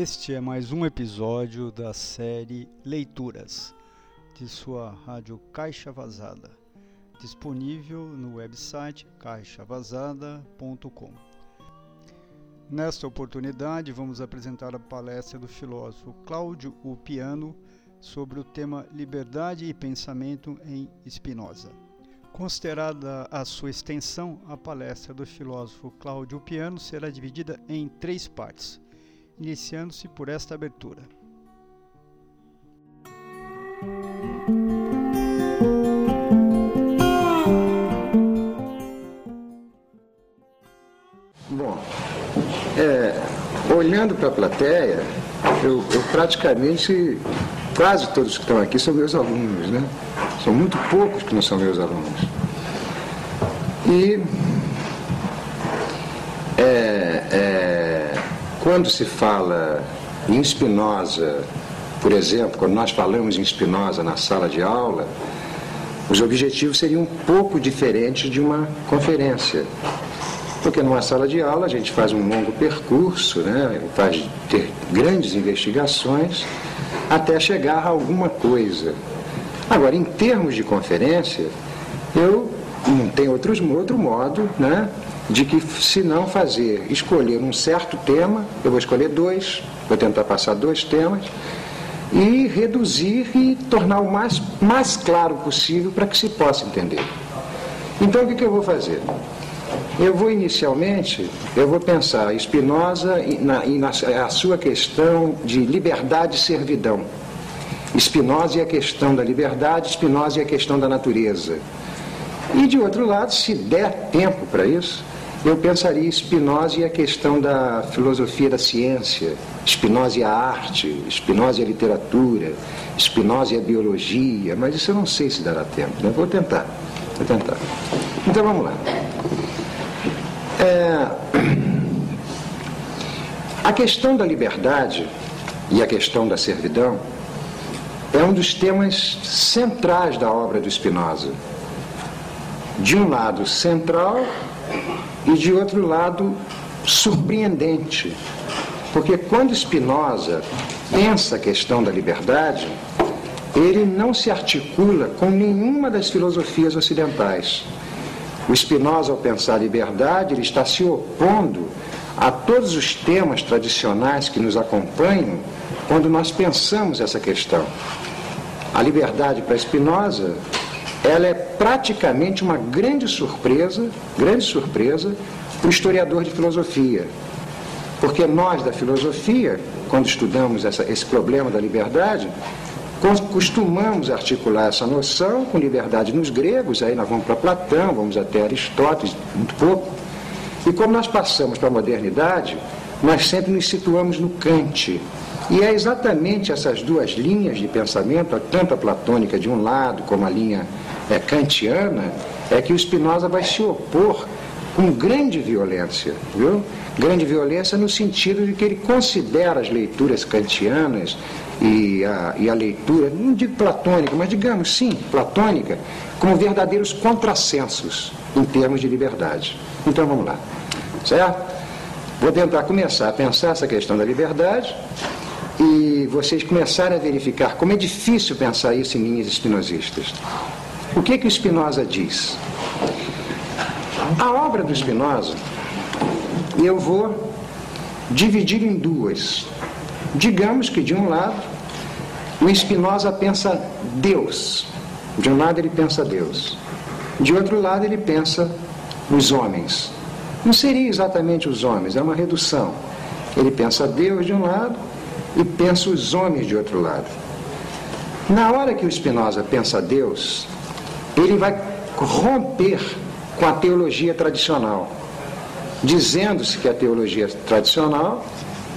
Este é mais um episódio da série Leituras de sua rádio Caixa Vazada, disponível no website caixavazada.com. Nesta oportunidade, vamos apresentar a palestra do filósofo Cláudio Upiano sobre o tema Liberdade e Pensamento em Spinoza. Considerada a sua extensão, a palestra do filósofo Cláudio Upiano será dividida em três partes iniciando-se por esta abertura. Bom, é, olhando para a plateia, eu, eu, praticamente, quase todos que estão aqui são meus alunos, né? São muito poucos que não são meus alunos. E é, é, quando se fala em Spinoza, por exemplo, quando nós falamos em Spinoza na sala de aula, os objetivos seriam um pouco diferentes de uma conferência. Porque numa sala de aula a gente faz um longo percurso, né? faz ter grandes investigações até chegar a alguma coisa. Agora, em termos de conferência, eu não tenho outros, outro modo né, de que se não fazer, escolher um certo tema, eu vou escolher dois, vou tentar passar dois temas, e reduzir e tornar o mais, mais claro possível para que se possa entender. Então o que, que eu vou fazer? Eu vou inicialmente, eu vou pensar Spinoza e na, e na a sua questão de liberdade e servidão. Spinoza e a questão da liberdade, Spinoza e a questão da natureza. E de outro lado, se der tempo para isso, eu pensaria Spinoza e a questão da filosofia da ciência, Spinoza e a arte, Spinoza e a literatura, Spinoza e a biologia, mas isso eu não sei se dará tempo, né? Vou tentar, vou tentar. Então vamos lá. É... A questão da liberdade e a questão da servidão é um dos temas centrais da obra do Spinoza. De um lado, central e de outro lado surpreendente, porque quando Spinoza pensa a questão da liberdade, ele não se articula com nenhuma das filosofias ocidentais. O Spinoza, ao pensar a liberdade, ele está se opondo a todos os temas tradicionais que nos acompanham quando nós pensamos essa questão. A liberdade para Spinoza ela é praticamente uma grande surpresa, grande surpresa para o historiador de filosofia. Porque nós da filosofia, quando estudamos essa, esse problema da liberdade, costumamos articular essa noção com liberdade nos gregos, aí nós vamos para Platão, vamos até Aristóteles, muito pouco. E quando nós passamos para a modernidade, nós sempre nos situamos no Kant, e é exatamente essas duas linhas de pensamento, tanto a platônica de um lado como a linha é, kantiana, é que o Spinoza vai se opor com grande violência, viu? Grande violência no sentido de que ele considera as leituras kantianas e a, e a leitura, não digo platônica, mas digamos sim, platônica, como verdadeiros contrassensos em termos de liberdade. Então vamos lá, certo? Vou tentar começar a pensar essa questão da liberdade e vocês começarem a verificar como é difícil pensar isso em linhas espinosistas. O que que o Spinoza diz? A obra do Spinoza eu vou dividir em duas. Digamos que de um lado o Spinoza pensa Deus. De um lado ele pensa Deus. De outro lado ele pensa os homens. Não seria exatamente os homens, é uma redução. Ele pensa Deus de um lado e pensa os homens de outro lado. Na hora que o Spinoza pensa Deus, ele vai romper com a teologia tradicional, dizendo-se que a teologia tradicional,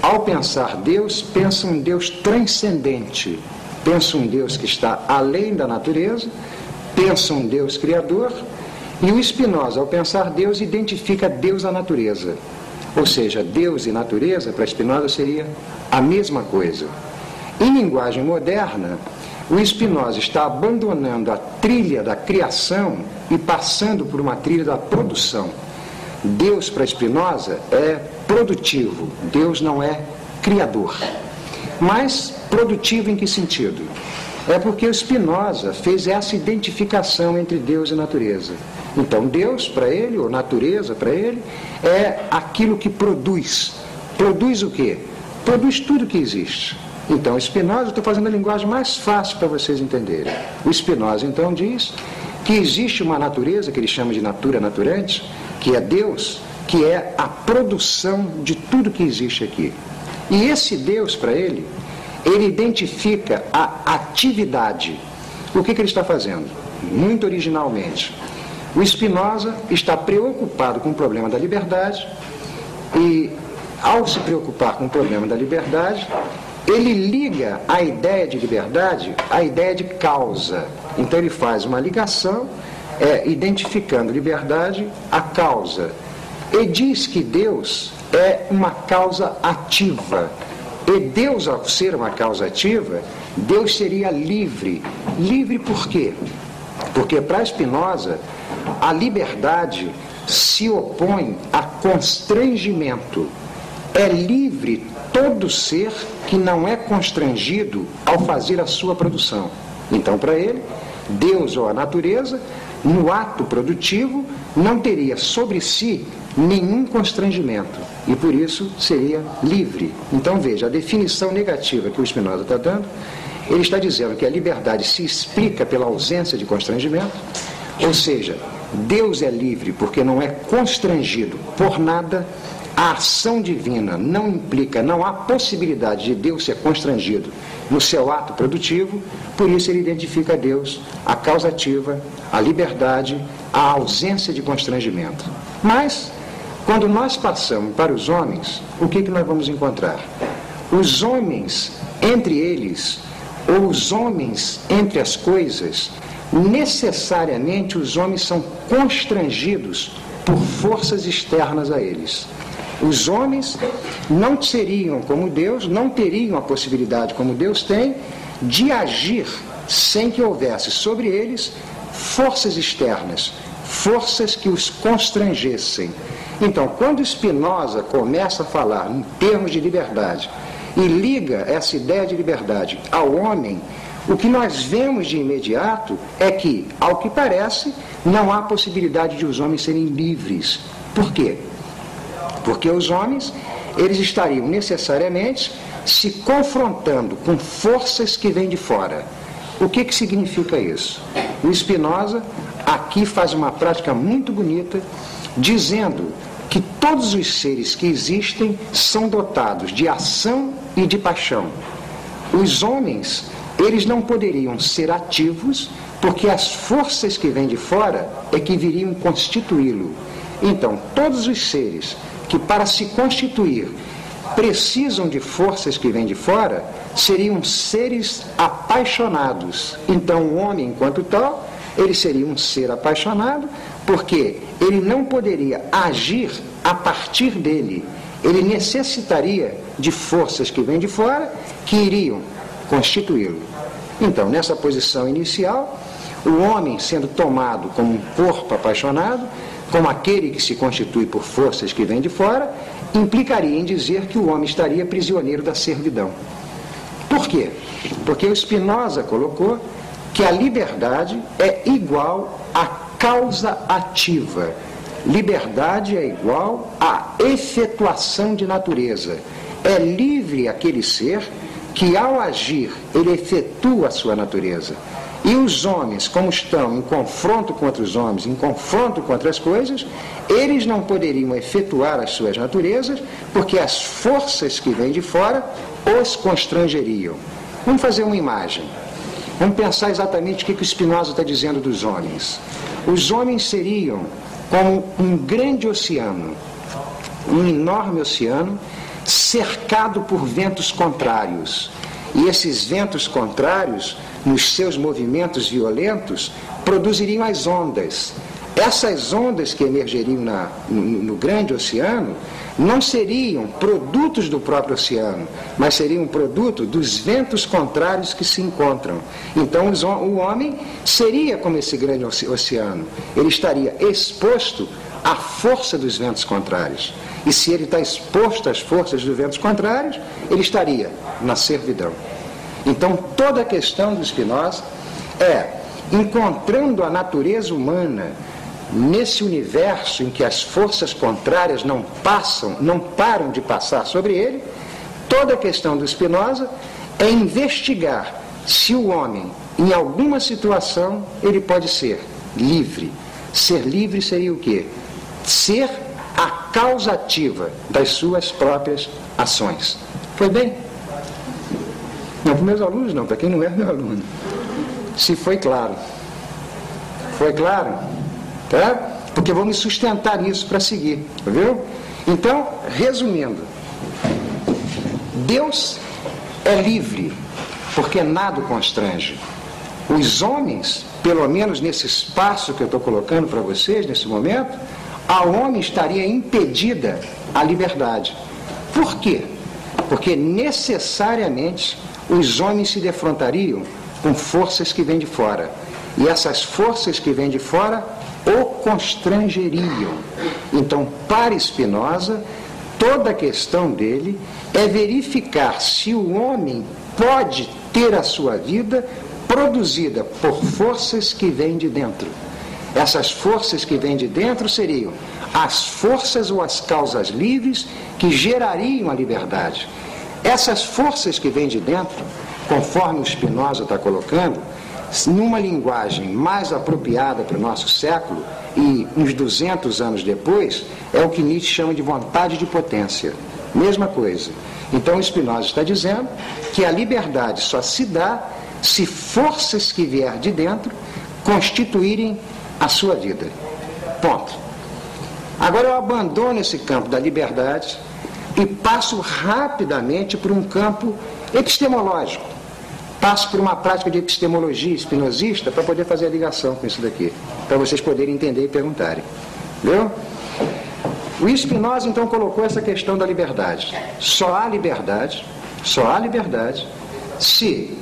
ao pensar Deus, pensa um Deus transcendente, pensa um Deus que está além da natureza, pensa um Deus criador, e o Spinoza, ao pensar Deus, identifica Deus à natureza. Ou seja, Deus e natureza, para Spinoza, seria a mesma coisa. Em linguagem moderna, o Spinoza está abandonando a trilha da criação e passando por uma trilha da produção. Deus para Spinoza é produtivo, Deus não é criador. Mas produtivo em que sentido? É porque o Spinoza fez essa identificação entre Deus e natureza. Então, Deus para ele, ou natureza para ele, é aquilo que produz. Produz o quê? Produz tudo que existe. Então, Spinoza, estou fazendo a linguagem mais fácil para vocês entenderem. O Spinoza, então, diz que existe uma natureza, que ele chama de natura naturante, que é Deus, que é a produção de tudo que existe aqui. E esse Deus, para ele, ele identifica a atividade. O que, que ele está fazendo? Muito originalmente. O Spinoza está preocupado com o problema da liberdade e, ao se preocupar com o problema da liberdade, ele liga a ideia de liberdade à ideia de causa. Então ele faz uma ligação, é, identificando liberdade à causa. E diz que Deus é uma causa ativa. E Deus, ao ser uma causa ativa, Deus seria livre. Livre por quê? Porque para Spinoza, a liberdade se opõe a constrangimento. É livre todo ser que não é constrangido ao fazer a sua produção. Então, para ele, Deus ou a natureza, no ato produtivo, não teria sobre si nenhum constrangimento e por isso seria livre. Então veja, a definição negativa que o Spinoza está dando, ele está dizendo que a liberdade se explica pela ausência de constrangimento, ou seja, Deus é livre porque não é constrangido por nada a ação divina não implica, não há possibilidade de Deus ser constrangido no seu ato produtivo, por isso ele identifica a Deus, a causativa, a liberdade, a ausência de constrangimento. Mas, quando nós passamos para os homens, o que, que nós vamos encontrar? Os homens, entre eles, ou os homens entre as coisas, necessariamente os homens são constrangidos por forças externas a eles. Os homens não seriam como Deus, não teriam a possibilidade, como Deus tem, de agir sem que houvesse sobre eles forças externas, forças que os constrangessem. Então, quando Spinoza começa a falar em termos de liberdade e liga essa ideia de liberdade ao homem, o que nós vemos de imediato é que, ao que parece, não há possibilidade de os homens serem livres. Por quê? Porque os homens, eles estariam necessariamente se confrontando com forças que vêm de fora. O que, que significa isso? O Spinoza aqui faz uma prática muito bonita, dizendo que todos os seres que existem são dotados de ação e de paixão. Os homens, eles não poderiam ser ativos, porque as forças que vêm de fora é que viriam constituí-lo. Então, todos os seres que para se constituir precisam de forças que vêm de fora, seriam seres apaixonados. Então, o homem, enquanto tal, ele seria um ser apaixonado, porque ele não poderia agir a partir dele. Ele necessitaria de forças que vêm de fora que iriam constituí-lo. Então, nessa posição inicial, o homem sendo tomado como um corpo apaixonado, como aquele que se constitui por forças que vêm de fora, implicaria em dizer que o homem estaria prisioneiro da servidão. Por quê? Porque o Spinoza colocou que a liberdade é igual à causa ativa. Liberdade é igual à efetuação de natureza. É livre aquele ser que, ao agir, ele efetua a sua natureza. E os homens, como estão em confronto com outros homens, em confronto com outras coisas, eles não poderiam efetuar as suas naturezas, porque as forças que vêm de fora os constrangeriam. Vamos fazer uma imagem. Vamos pensar exatamente o que, que o Spinoza está dizendo dos homens. Os homens seriam como um grande oceano, um enorme oceano, cercado por ventos contrários. E esses ventos contrários nos seus movimentos violentos, produziriam as ondas. Essas ondas que emergeriam na, no, no, grande oceano não seriam produtos do próprio oceano, mas seriam produto dos ventos contrários que se encontram. Então o homem seria como esse grande oceano, ele estaria exposto à força dos ventos contrários. E se ele está exposto às forças dos ventos contrários, ele estaria na servidão. Então, toda a questão do Spinoza é encontrando a natureza humana nesse universo em que as forças contrárias não passam, não param de passar sobre ele, toda a questão do Spinoza é investigar se o homem, em alguma situação, ele pode ser livre. Ser livre seria o quê? Ser a causativa das suas próprias ações. Foi bem? Não para meus alunos, não, para quem não é meu aluno. Se foi claro. Foi claro? Tá? Porque vamos sustentar isso para seguir, viu? Então, resumindo, Deus é livre, porque nada o constrange. Os homens, pelo menos nesse espaço que eu estou colocando para vocês nesse momento, ao homem estaria impedida a liberdade. Por quê? Porque necessariamente os homens se defrontariam com forças que vêm de fora. E essas forças que vêm de fora o constrangeriam. Então, para Spinoza, toda a questão dele é verificar se o homem pode ter a sua vida produzida por forças que vêm de dentro. Essas forças que vêm de dentro seriam as forças ou as causas livres que gerariam a liberdade. Essas forças que vêm de dentro, conforme o Spinoza está colocando, numa linguagem mais apropriada para o nosso século, e uns 200 anos depois, é o que Nietzsche chama de vontade de potência. Mesma coisa. Então, Spinoza está dizendo que a liberdade só se dá se forças que vier de dentro constituírem a sua vida. Ponto. Agora eu abandono esse campo da liberdade e passo rapidamente para um campo epistemológico. Passo por uma prática de epistemologia espinosista para poder fazer a ligação com isso daqui, para vocês poderem entender e perguntarem. Viu? O Spinoza então colocou essa questão da liberdade. Só há liberdade, só há liberdade se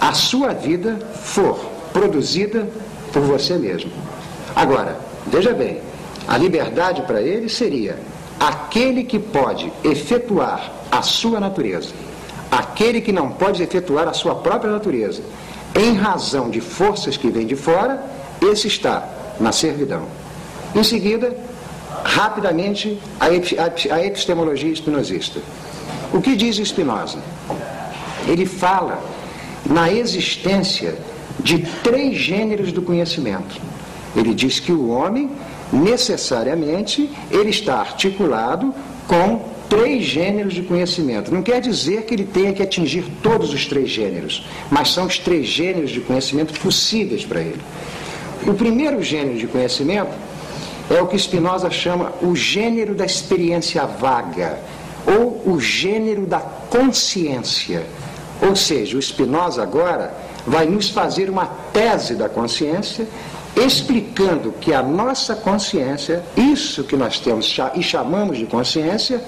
a sua vida for produzida por você mesmo. Agora, veja bem, a liberdade para ele seria aquele que pode efetuar a sua natureza, aquele que não pode efetuar a sua própria natureza, em razão de forças que vêm de fora, esse está na servidão. Em seguida, rapidamente, a epistemologia espinosista. O que diz Spinoza? Ele fala na existência de três gêneros do conhecimento. Ele diz que o homem, necessariamente, ele está articulado com três gêneros de conhecimento. Não quer dizer que ele tenha que atingir todos os três gêneros, mas são os três gêneros de conhecimento possíveis para ele. O primeiro gênero de conhecimento é o que Spinoza chama o gênero da experiência vaga, ou o gênero da consciência. Ou seja, o Spinoza agora vai nos fazer uma tese da consciência, explicando que a nossa consciência, isso que nós temos e chamamos de consciência,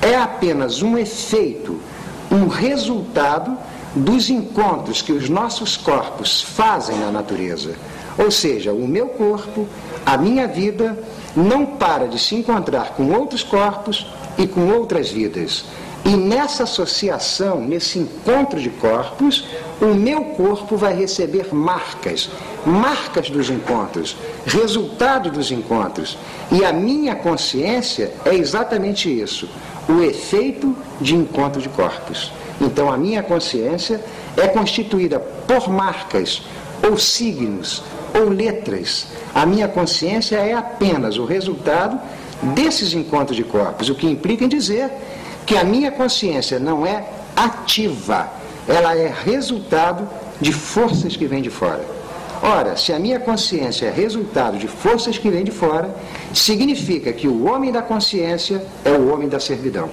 é apenas um efeito, um resultado dos encontros que os nossos corpos fazem na natureza. Ou seja, o meu corpo, a minha vida, não para de se encontrar com outros corpos e com outras vidas. E nessa associação, nesse encontro de corpos, o meu corpo vai receber marcas, marcas dos encontros, resultado dos encontros. E a minha consciência é exatamente isso, o efeito de encontro de corpos. Então a minha consciência é constituída por marcas, ou signos, ou letras. A minha consciência é apenas o resultado desses encontros de corpos, o que implica em dizer que a minha consciência não é ativa, ela é resultado de forças que vêm de fora. Ora, se a minha consciência é resultado de forças que vêm de fora, significa que o homem da consciência é o homem da servidão.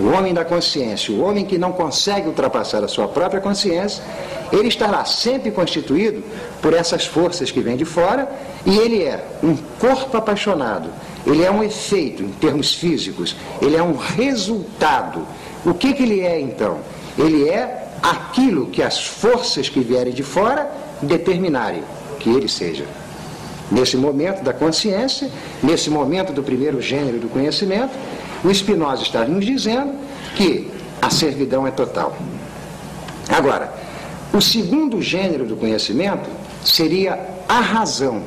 O homem da consciência, o homem que não consegue ultrapassar a sua própria consciência, ele estará sempre constituído por essas forças que vêm de fora e ele é um corpo apaixonado, ele é um efeito em termos físicos, ele é um resultado. O que, que ele é então? Ele é aquilo que as forças que vierem de fora determinarem que ele seja. Nesse momento da consciência, nesse momento do primeiro gênero do conhecimento, o Spinoza está nos dizendo que a servidão é total. Agora, o segundo gênero do conhecimento seria a razão.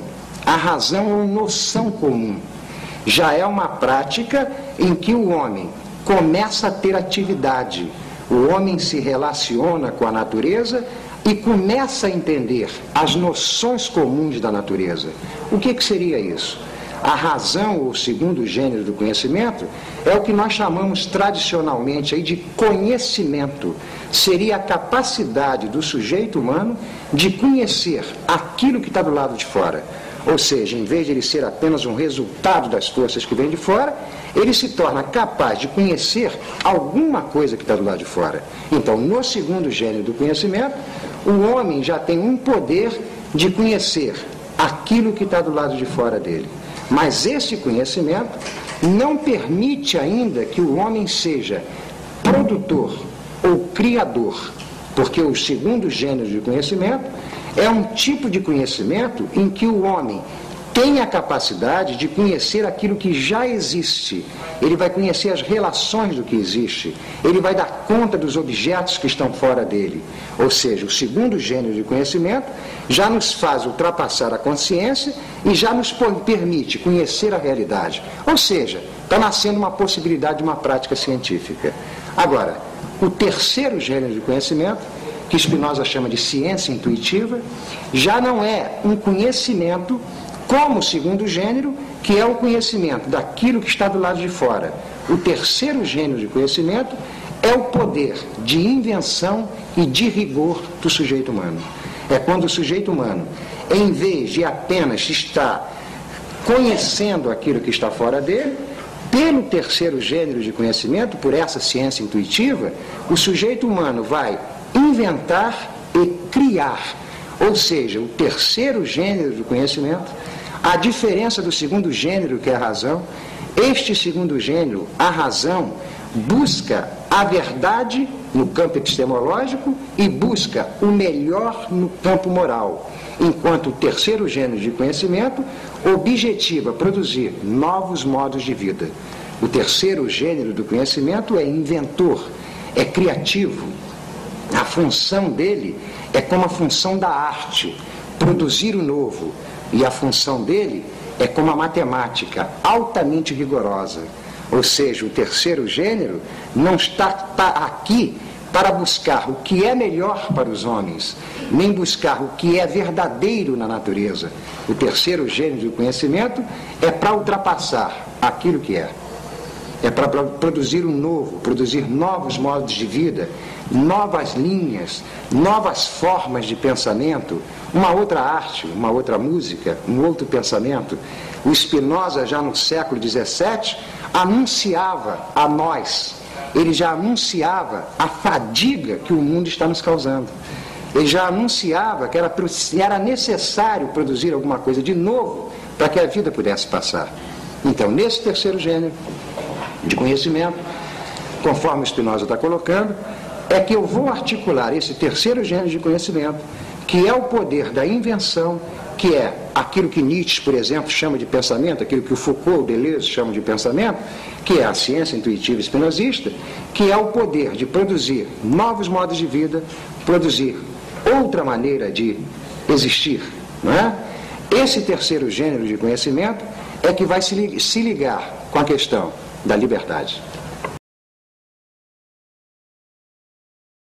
A razão ou noção comum. Já é uma prática em que o homem começa a ter atividade. O homem se relaciona com a natureza e começa a entender as noções comuns da natureza. O que, que seria isso? A razão, ou segundo gênero do conhecimento, é o que nós chamamos tradicionalmente aí de conhecimento. Seria a capacidade do sujeito humano de conhecer aquilo que está do lado de fora. Ou seja, em vez de ele ser apenas um resultado das forças que vêm de fora, ele se torna capaz de conhecer alguma coisa que está do lado de fora. Então, no segundo gênero do conhecimento, o homem já tem um poder de conhecer aquilo que está do lado de fora dele. Mas esse conhecimento não permite ainda que o homem seja produtor ou criador, porque o segundo gênero de conhecimento é um tipo de conhecimento em que o homem tem a capacidade de conhecer aquilo que já existe. Ele vai conhecer as relações do que existe. Ele vai dar conta dos objetos que estão fora dele. Ou seja, o segundo gênero de conhecimento já nos faz ultrapassar a consciência e já nos permite conhecer a realidade. Ou seja, está nascendo uma possibilidade de uma prática científica. Agora, o terceiro gênero de conhecimento que Spinoza chama de ciência intuitiva, já não é um conhecimento como segundo gênero, que é o conhecimento daquilo que está do lado de fora. O terceiro gênero de conhecimento é o poder de invenção e de rigor do sujeito humano. É quando o sujeito humano, em vez de apenas estar conhecendo aquilo que está fora dele, pelo terceiro gênero de conhecimento, por essa ciência intuitiva, o sujeito humano vai inventar e criar. Ou seja, o terceiro gênero do conhecimento, a diferença do segundo gênero, que é a razão, este segundo gênero, a razão, busca a verdade no campo epistemológico e busca o melhor no campo moral, enquanto o terceiro gênero de conhecimento objetiva produzir novos modos de vida. O terceiro gênero do conhecimento é inventor, é criativo, a função dele é como a função da arte, produzir o novo. E a função dele é como a matemática, altamente rigorosa. Ou seja, o terceiro gênero não está, está aqui para buscar o que é melhor para os homens, nem buscar o que é verdadeiro na natureza. O terceiro gênero do conhecimento é para ultrapassar aquilo que é. É para produzir um novo, produzir novos modos de vida, novas linhas, novas formas de pensamento, uma outra arte, uma outra música, um outro pensamento. O Spinoza, já no século XVII, anunciava a nós, ele já anunciava a fadiga que o mundo está nos causando. Ele já anunciava que era, era necessário produzir alguma coisa de novo para que a vida pudesse passar. Então, nesse terceiro gênero de conhecimento, conforme Spinoza está colocando, é que eu vou articular esse terceiro gênero de conhecimento, que é o poder da invenção, que é aquilo que Nietzsche, por exemplo, chama de pensamento, aquilo que o Foucault, Deleuze chamam de pensamento, que é a ciência intuitiva espinosista, que é o poder de produzir novos modos de vida, produzir outra maneira de existir. Não é? Esse terceiro gênero de conhecimento é que vai se ligar com a questão da liberdade.